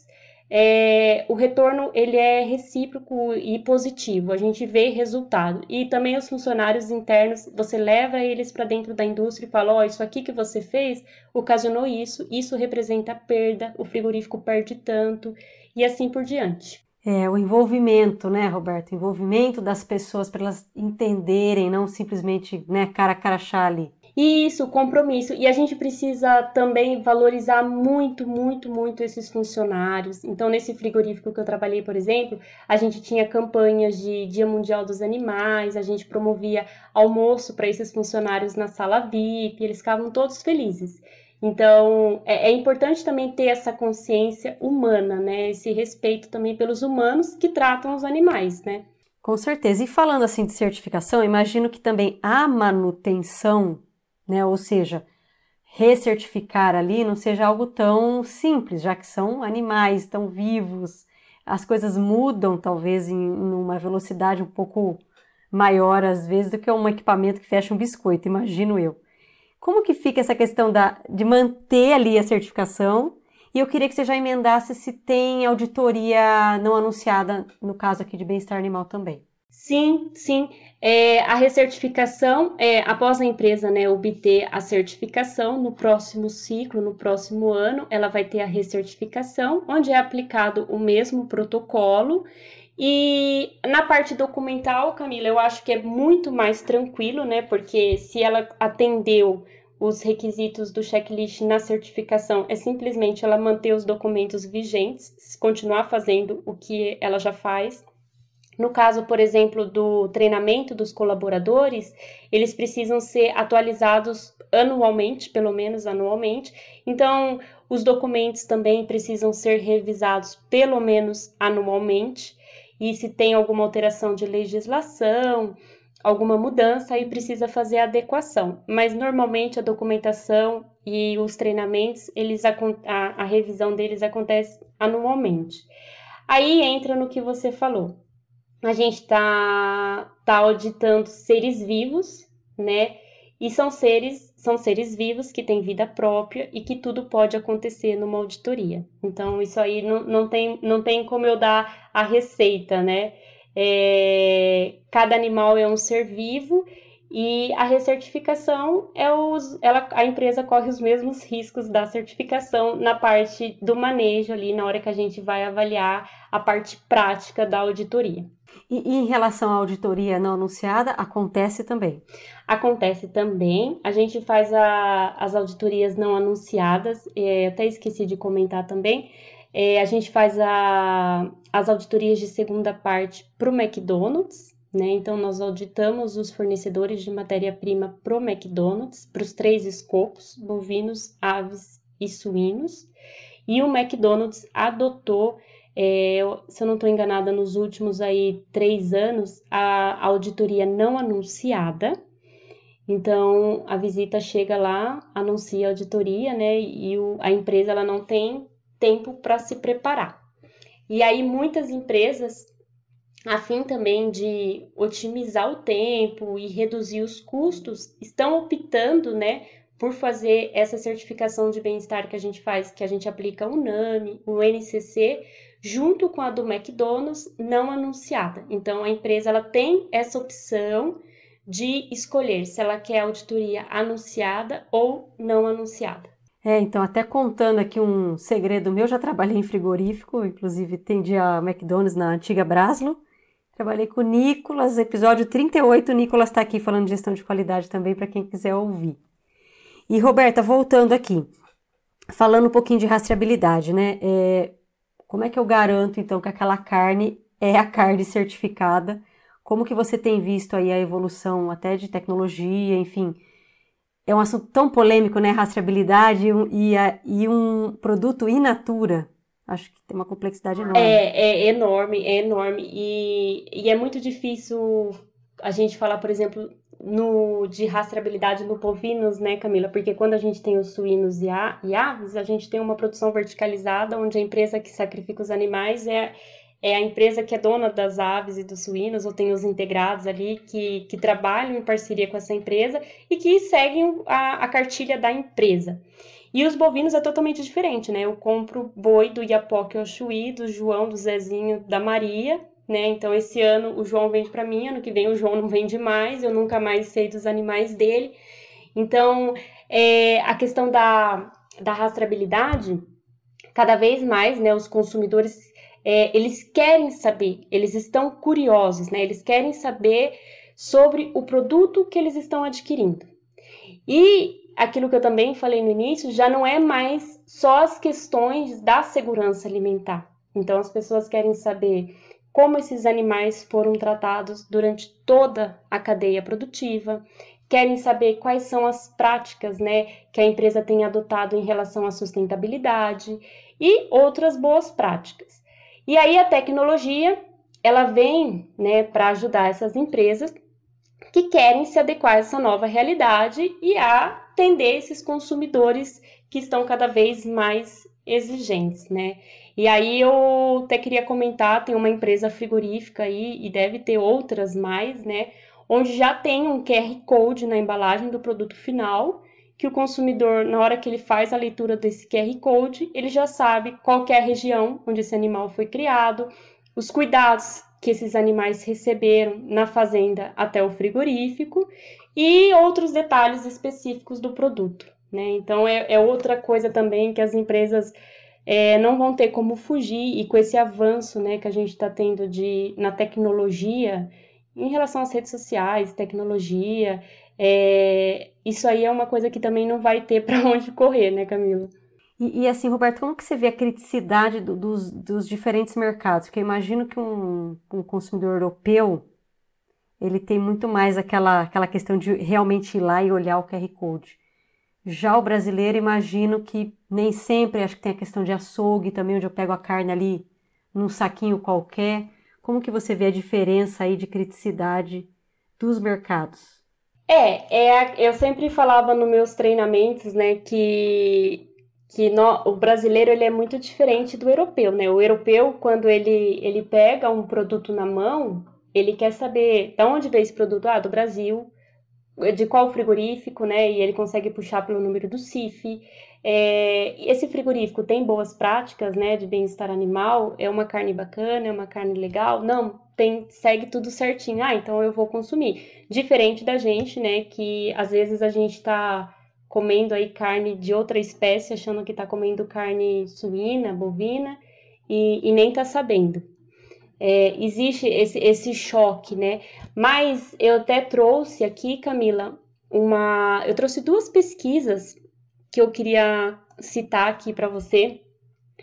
é, o retorno ele é recíproco e positivo, a gente vê resultado. E também os funcionários internos, você leva eles para dentro da indústria e fala: Ó, oh, isso aqui que você fez ocasionou isso, isso representa perda, o frigorífico perde tanto, e assim por diante. É, o envolvimento, né, Roberto? O envolvimento das pessoas para elas entenderem, não simplesmente né, cara a cara ali. Isso, compromisso. E a gente precisa também valorizar muito, muito, muito esses funcionários. Então, nesse frigorífico que eu trabalhei, por exemplo, a gente tinha campanhas de Dia Mundial dos Animais, a gente promovia almoço para esses funcionários na sala VIP, eles ficavam todos felizes. Então, é, é, importante também ter essa consciência humana, né? Esse respeito também pelos humanos que tratam os animais, né? Com certeza. E falando assim de certificação, imagino que também a manutenção né? Ou seja, recertificar ali não seja algo tão simples, já que são animais tão vivos, as coisas mudam talvez em, em uma velocidade um pouco maior às vezes do que um equipamento que fecha um biscoito, imagino eu. Como que fica essa questão da, de manter ali a certificação? E eu queria que você já emendasse se tem auditoria não anunciada, no caso aqui de bem-estar animal também. Sim, sim. É, a recertificação, é, após a empresa né, obter a certificação, no próximo ciclo, no próximo ano, ela vai ter a recertificação, onde é aplicado o mesmo protocolo. E na parte documental, Camila, eu acho que é muito mais tranquilo, né? Porque se ela atendeu os requisitos do checklist na certificação é simplesmente ela manter os documentos vigentes, continuar fazendo o que ela já faz. No caso, por exemplo, do treinamento dos colaboradores, eles precisam ser atualizados anualmente, pelo menos anualmente. Então, os documentos também precisam ser revisados pelo menos anualmente. E se tem alguma alteração de legislação, alguma mudança, aí precisa fazer a adequação. Mas normalmente a documentação e os treinamentos, eles a, a revisão deles acontece anualmente. Aí entra no que você falou a gente está tá auditando seres vivos, né? E são seres, são seres vivos que têm vida própria e que tudo pode acontecer numa auditoria. Então, isso aí não, não, tem, não tem como eu dar a receita, né? É, cada animal é um ser vivo e a recertificação é os, ela, a empresa corre os mesmos riscos da certificação na parte do manejo ali, na hora que a gente vai avaliar a parte prática da auditoria. E, e em relação à auditoria não anunciada, acontece também? Acontece também. A gente faz a, as auditorias não anunciadas, é, até esqueci de comentar também. É, a gente faz a, as auditorias de segunda parte para o McDonald's, né? Então, nós auditamos os fornecedores de matéria-prima para o McDonald's, para os três escopos, bovinos, aves e suínos. E o McDonald's adotou, é, se eu não estou enganada, nos últimos aí três anos, a auditoria não anunciada. Então, a visita chega lá, anuncia a auditoria, né? E o, a empresa ela não tem tempo para se preparar. E aí, muitas empresas a fim também de otimizar o tempo e reduzir os custos, estão optando, né, por fazer essa certificação de bem-estar que a gente faz, que a gente aplica o NAMI, o NCC, junto com a do McDonald's, não anunciada. Então, a empresa ela tem essa opção de escolher se ela quer auditoria anunciada ou não anunciada. É, então, até contando aqui um segredo meu, já trabalhei em frigorífico, inclusive atendi a McDonald's na antiga Braslo, Trabalhei com o Nicolas, episódio 38. O Nicolas está aqui falando de gestão de qualidade também, para quem quiser ouvir. E Roberta, voltando aqui, falando um pouquinho de rastreabilidade, né? É, como é que eu garanto, então, que aquela carne é a carne certificada? Como que você tem visto aí a evolução até de tecnologia, enfim? É um assunto tão polêmico, né? Rastreabilidade e, e um produto in natura Acho que tem uma complexidade enorme. É, é enorme, é enorme. E, e é muito difícil a gente falar, por exemplo, no, de rastreabilidade no bovinos, né, Camila? Porque quando a gente tem os suínos e, a, e aves, a gente tem uma produção verticalizada, onde a empresa que sacrifica os animais é, é a empresa que é dona das aves e dos suínos, ou tem os integrados ali que, que trabalham em parceria com essa empresa e que seguem a, a cartilha da empresa. E os bovinos é totalmente diferente, né? Eu compro boi do Iapoque ao Chuí, do João, do Zezinho, da Maria, né? Então esse ano o João vende para mim, ano que vem o João não vende mais, eu nunca mais sei dos animais dele. Então, é, a questão da, da rastreabilidade, cada vez mais, né, os consumidores, é, eles querem saber, eles estão curiosos, né? Eles querem saber sobre o produto que eles estão adquirindo. E aquilo que eu também falei no início, já não é mais só as questões da segurança alimentar. Então, as pessoas querem saber como esses animais foram tratados durante toda a cadeia produtiva, querem saber quais são as práticas né, que a empresa tem adotado em relação à sustentabilidade e outras boas práticas. E aí a tecnologia ela vem né, para ajudar essas empresas que querem se adequar a essa nova realidade e a atender esses consumidores que estão cada vez mais exigentes, né? E aí eu até queria comentar, tem uma empresa frigorífica aí e deve ter outras mais, né? Onde já tem um QR Code na embalagem do produto final, que o consumidor, na hora que ele faz a leitura desse QR Code, ele já sabe qual é a região onde esse animal foi criado, os cuidados que esses animais receberam na fazenda até o frigorífico e outros detalhes específicos do produto. Né? Então, é, é outra coisa também que as empresas é, não vão ter como fugir, e com esse avanço né, que a gente está tendo de, na tecnologia, em relação às redes sociais, tecnologia, é, isso aí é uma coisa que também não vai ter para onde correr, né, Camila? E, e, assim, Roberto, como que você vê a criticidade do, dos, dos diferentes mercados? Porque eu imagino que um, um consumidor europeu, ele tem muito mais aquela, aquela questão de realmente ir lá e olhar o QR Code. Já o brasileiro, imagino que nem sempre, acho que tem a questão de açougue também, onde eu pego a carne ali num saquinho qualquer. Como que você vê a diferença aí de criticidade dos mercados? É, é eu sempre falava nos meus treinamentos, né, que que no, o brasileiro ele é muito diferente do europeu, né? O europeu, quando ele, ele pega um produto na mão, ele quer saber de onde veio esse produto, ah, do Brasil, de qual frigorífico, né? E ele consegue puxar pelo número do CIF. É, esse frigorífico tem boas práticas, né, de bem-estar animal? É uma carne bacana? É uma carne legal? Não, tem, segue tudo certinho. Ah, então eu vou consumir. Diferente da gente, né, que às vezes a gente tá comendo aí carne de outra espécie, achando que está comendo carne suína, bovina, e, e nem está sabendo. É, existe esse, esse choque, né? Mas eu até trouxe aqui, Camila, uma. Eu trouxe duas pesquisas que eu queria citar aqui para você,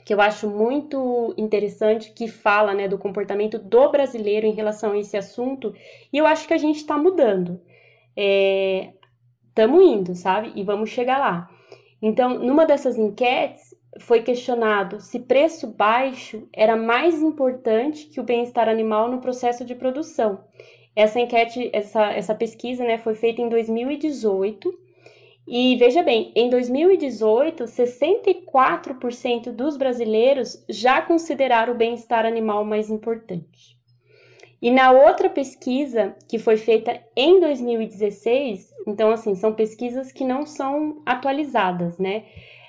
que eu acho muito interessante, que fala né, do comportamento do brasileiro em relação a esse assunto, e eu acho que a gente está mudando. É, estamos indo, sabe? E vamos chegar lá. Então, numa dessas enquetes, foi questionado se preço baixo era mais importante que o bem-estar animal no processo de produção. Essa enquete, essa, essa pesquisa, né, foi feita em 2018. E veja bem, em 2018, 64% dos brasileiros já consideraram o bem-estar animal mais importante. E na outra pesquisa, que foi feita em 2016, então, assim, são pesquisas que não são atualizadas, né?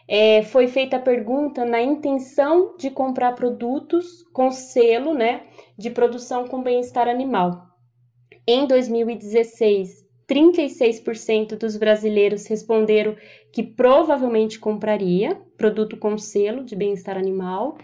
É, foi feita a pergunta na intenção de comprar produtos com selo, né, de produção com bem-estar animal. Em 2016, 36% dos brasileiros responderam que provavelmente compraria produto com selo de bem-estar animal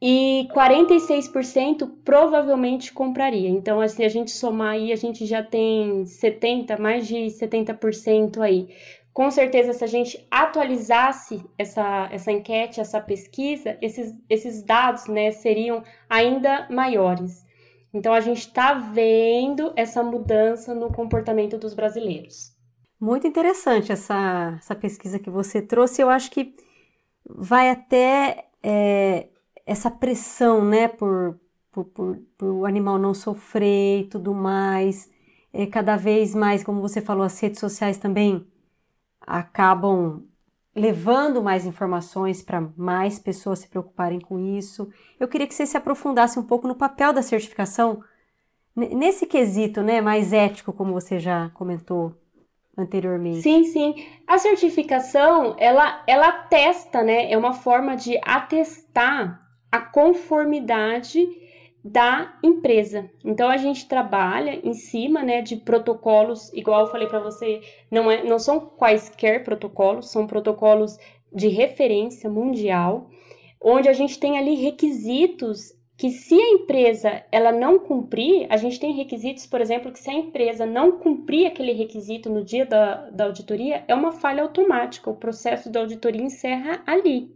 e 46% provavelmente compraria. Então, assim, a gente somar aí, a gente já tem 70, mais de 70% aí. Com certeza, se a gente atualizasse essa, essa enquete, essa pesquisa, esses, esses dados né, seriam ainda maiores. Então, a gente está vendo essa mudança no comportamento dos brasileiros. Muito interessante essa, essa pesquisa que você trouxe. Eu acho que vai até é, essa pressão, né, por, por, por, por, o animal não sofrer e tudo mais. É, cada vez mais, como você falou, as redes sociais também acabam levando mais informações para mais pessoas se preocuparem com isso. Eu queria que você se aprofundasse um pouco no papel da certificação nesse quesito, né, mais ético, como você já comentou anteriormente. Sim, sim. A certificação, ela, ela atesta, né, é uma forma de atestar a conformidade da empresa. Então a gente trabalha em cima, né, de protocolos, igual eu falei para você, não é, não são quaisquer protocolos, são protocolos de referência mundial, onde a gente tem ali requisitos que se a empresa ela não cumprir, a gente tem requisitos, por exemplo, que se a empresa não cumprir aquele requisito no dia da, da auditoria, é uma falha automática, o processo da auditoria encerra ali.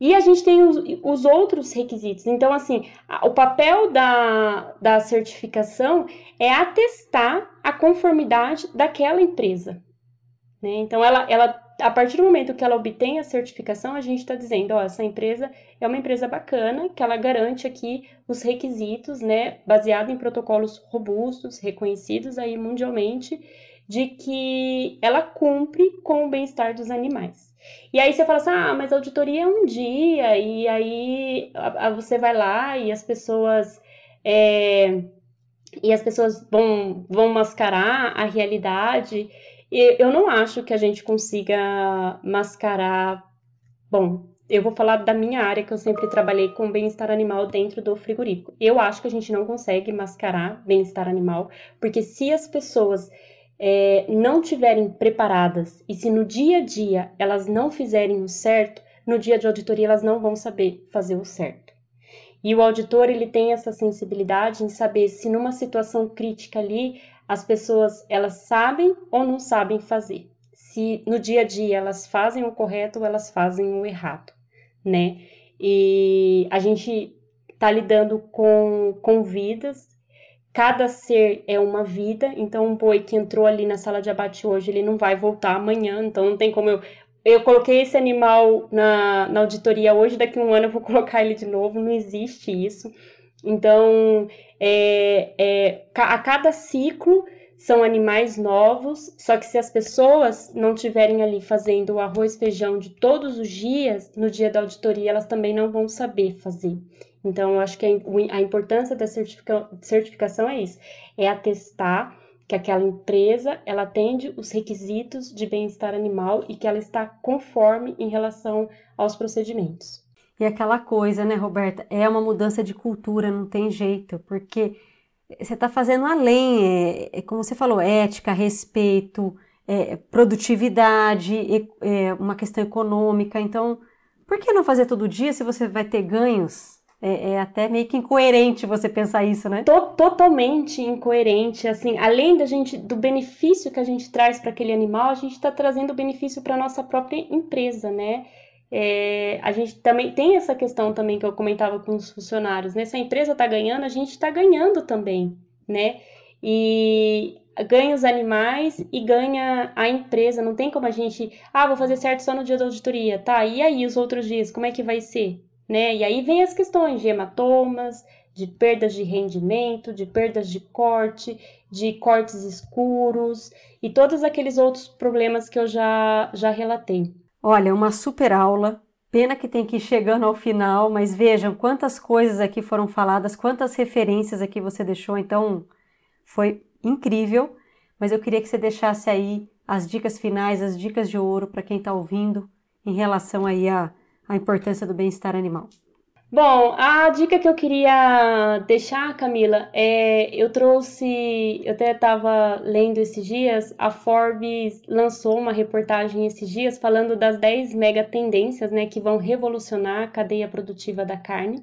E a gente tem os, os outros requisitos. Então, assim, a, o papel da, da certificação é atestar a conformidade daquela empresa. Né? Então, ela, ela, a partir do momento que ela obtém a certificação, a gente está dizendo, ó, essa empresa é uma empresa bacana, que ela garante aqui os requisitos, né, baseado em protocolos robustos, reconhecidos aí mundialmente, de que ela cumpre com o bem-estar dos animais. E aí você fala assim, ah, mas a auditoria é um dia, e aí você vai lá e as pessoas. É, e as pessoas vão, vão mascarar a realidade. E eu não acho que a gente consiga mascarar. Bom, eu vou falar da minha área, que eu sempre trabalhei com bem-estar animal dentro do frigorífico. Eu acho que a gente não consegue mascarar bem-estar animal, porque se as pessoas é, não tiverem preparadas e se no dia a dia elas não fizerem o certo, no dia de auditoria elas não vão saber fazer o certo. E o auditor ele tem essa sensibilidade em saber se numa situação crítica ali as pessoas elas sabem ou não sabem fazer. Se no dia a dia elas fazem o correto ou elas fazem o errado, né? E a gente está lidando com, com vidas, cada ser é uma vida, então um boi que entrou ali na sala de abate hoje, ele não vai voltar amanhã, então não tem como eu. Eu coloquei esse animal na, na auditoria hoje, daqui a um ano eu vou colocar ele de novo, não existe isso. Então, é, é, a cada ciclo são animais novos, só que se as pessoas não estiverem ali fazendo o arroz feijão de todos os dias, no dia da auditoria elas também não vão saber fazer. Então, eu acho que a importância da certifica, certificação é isso, é atestar que aquela empresa ela atende os requisitos de bem-estar animal e que ela está conforme em relação aos procedimentos. E aquela coisa, né, Roberta? É uma mudança de cultura, não tem jeito, porque você está fazendo além, é, é, como você falou, ética, respeito, é, produtividade, é, uma questão econômica. Então, por que não fazer todo dia se você vai ter ganhos? É, é, até meio que incoerente você pensar isso, né? Totalmente incoerente. Assim, além da gente do benefício que a gente traz para aquele animal, a gente está trazendo benefício para nossa própria empresa, né? É, a gente também tem essa questão também que eu comentava com os funcionários, né? Se a empresa está ganhando, a gente está ganhando também, né? E ganha os animais e ganha a empresa. Não tem como a gente, ah, vou fazer certo só no dia da auditoria, tá? E aí os outros dias, como é que vai ser, né? E aí vem as questões de hematomas, de perdas de rendimento, de perdas de corte, de cortes escuros e todos aqueles outros problemas que eu já já relatei. Olha, uma super aula. Pena que tem que ir chegando ao final, mas vejam quantas coisas aqui foram faladas, quantas referências aqui você deixou, então foi incrível. Mas eu queria que você deixasse aí as dicas finais, as dicas de ouro para quem está ouvindo em relação aí à, à importância do bem-estar animal. Bom, a dica que eu queria deixar, Camila, é eu trouxe, eu até estava lendo esses dias, a Forbes lançou uma reportagem esses dias falando das 10 mega tendências, né, que vão revolucionar a cadeia produtiva da carne,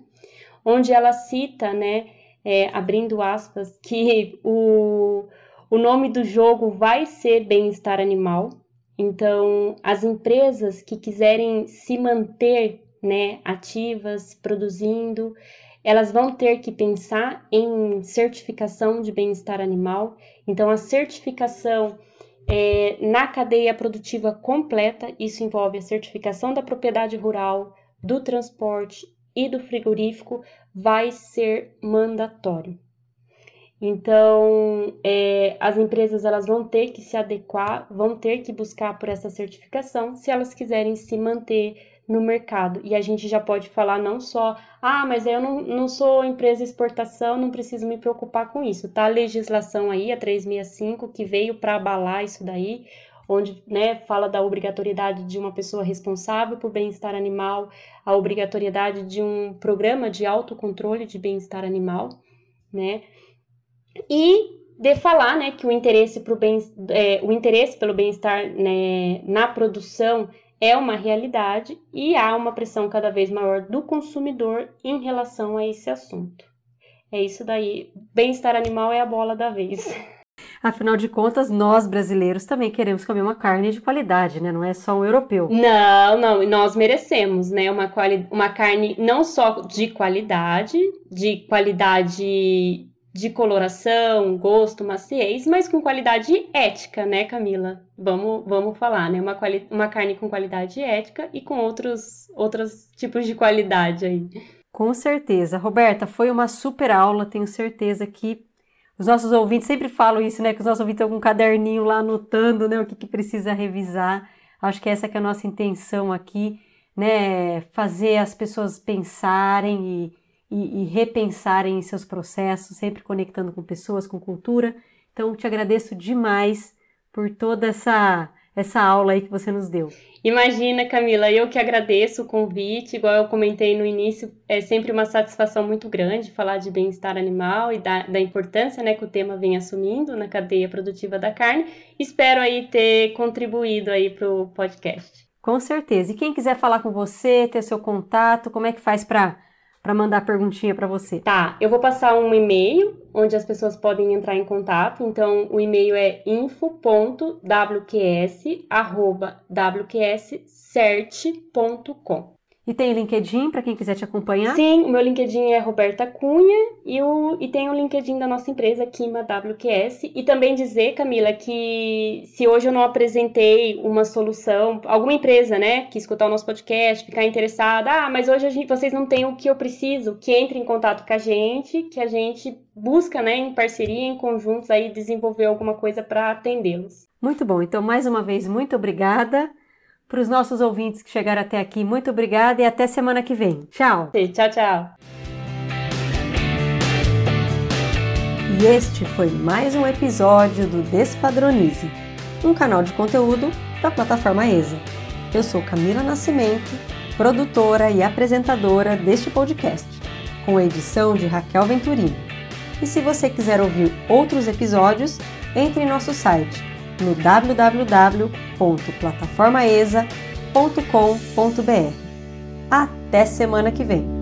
onde ela cita, né, é, abrindo aspas, que o, o nome do jogo vai ser bem-estar animal. Então, as empresas que quiserem se manter né, ativas, produzindo, elas vão ter que pensar em certificação de bem-estar animal. Então, a certificação é, na cadeia produtiva completa, isso envolve a certificação da propriedade rural, do transporte e do frigorífico, vai ser mandatório. Então, é, as empresas elas vão ter que se adequar, vão ter que buscar por essa certificação se elas quiserem se manter no mercado. E a gente já pode falar não só, ah, mas eu não, não sou empresa exportação, não preciso me preocupar com isso. Tá a legislação aí, a 365, que veio para abalar isso daí, onde né, fala da obrigatoriedade de uma pessoa responsável por bem-estar animal, a obrigatoriedade de um programa de autocontrole de bem-estar animal, né? E de falar né, que o interesse, pro bem, é, o interesse pelo bem-estar né, na produção é uma realidade e há uma pressão cada vez maior do consumidor em relação a esse assunto. É isso daí. Bem-estar animal é a bola da vez. Afinal de contas, nós brasileiros também queremos comer uma carne de qualidade, né? Não é só um europeu. Não, não, nós merecemos, né? Uma, quali uma carne não só de qualidade, de qualidade de coloração, gosto, maciez, mas com qualidade ética, né, Camila? Vamos, vamos falar, né? Uma, uma carne com qualidade ética e com outros, outros tipos de qualidade aí. Com certeza. Roberta, foi uma super aula, tenho certeza que os nossos ouvintes sempre falam isso, né? Que os nossos ouvintes estão com um caderninho lá anotando, né? O que, que precisa revisar. Acho que essa que é a nossa intenção aqui, né? Fazer as pessoas pensarem e e, e repensarem em seus processos, sempre conectando com pessoas, com cultura. Então, te agradeço demais por toda essa essa aula aí que você nos deu. Imagina, Camila, eu que agradeço o convite, igual eu comentei no início, é sempre uma satisfação muito grande falar de bem-estar animal e da, da importância né, que o tema vem assumindo na cadeia produtiva da carne. Espero aí ter contribuído aí para o podcast. Com certeza. E quem quiser falar com você, ter seu contato, como é que faz para para mandar perguntinha para você? Tá, eu vou passar um e-mail onde as pessoas podem entrar em contato. Então, o e-mail é info.wqs@wqscert.com. E tem LinkedIn para quem quiser te acompanhar? Sim, o meu LinkedIn é Roberta Cunha e, o, e tem o LinkedIn da nossa empresa, Kima WQS. E também dizer, Camila, que se hoje eu não apresentei uma solução, alguma empresa, né, que escutar o nosso podcast, ficar interessada, ah, mas hoje gente, vocês não têm o que eu preciso, que entre em contato com a gente, que a gente busca, né, em parceria, em conjuntos aí, desenvolver alguma coisa para atendê-los. Muito bom. Então, mais uma vez, muito obrigada. Para os nossos ouvintes que chegaram até aqui, muito obrigada e até semana que vem. Tchau. Tchau, tchau. E este foi mais um episódio do Despadronize, um canal de conteúdo da plataforma ESA. Eu sou Camila Nascimento, produtora e apresentadora deste podcast, com a edição de Raquel Venturini. E se você quiser ouvir outros episódios, entre em nosso site no www.plataformaesa.com.br. Até semana que vem!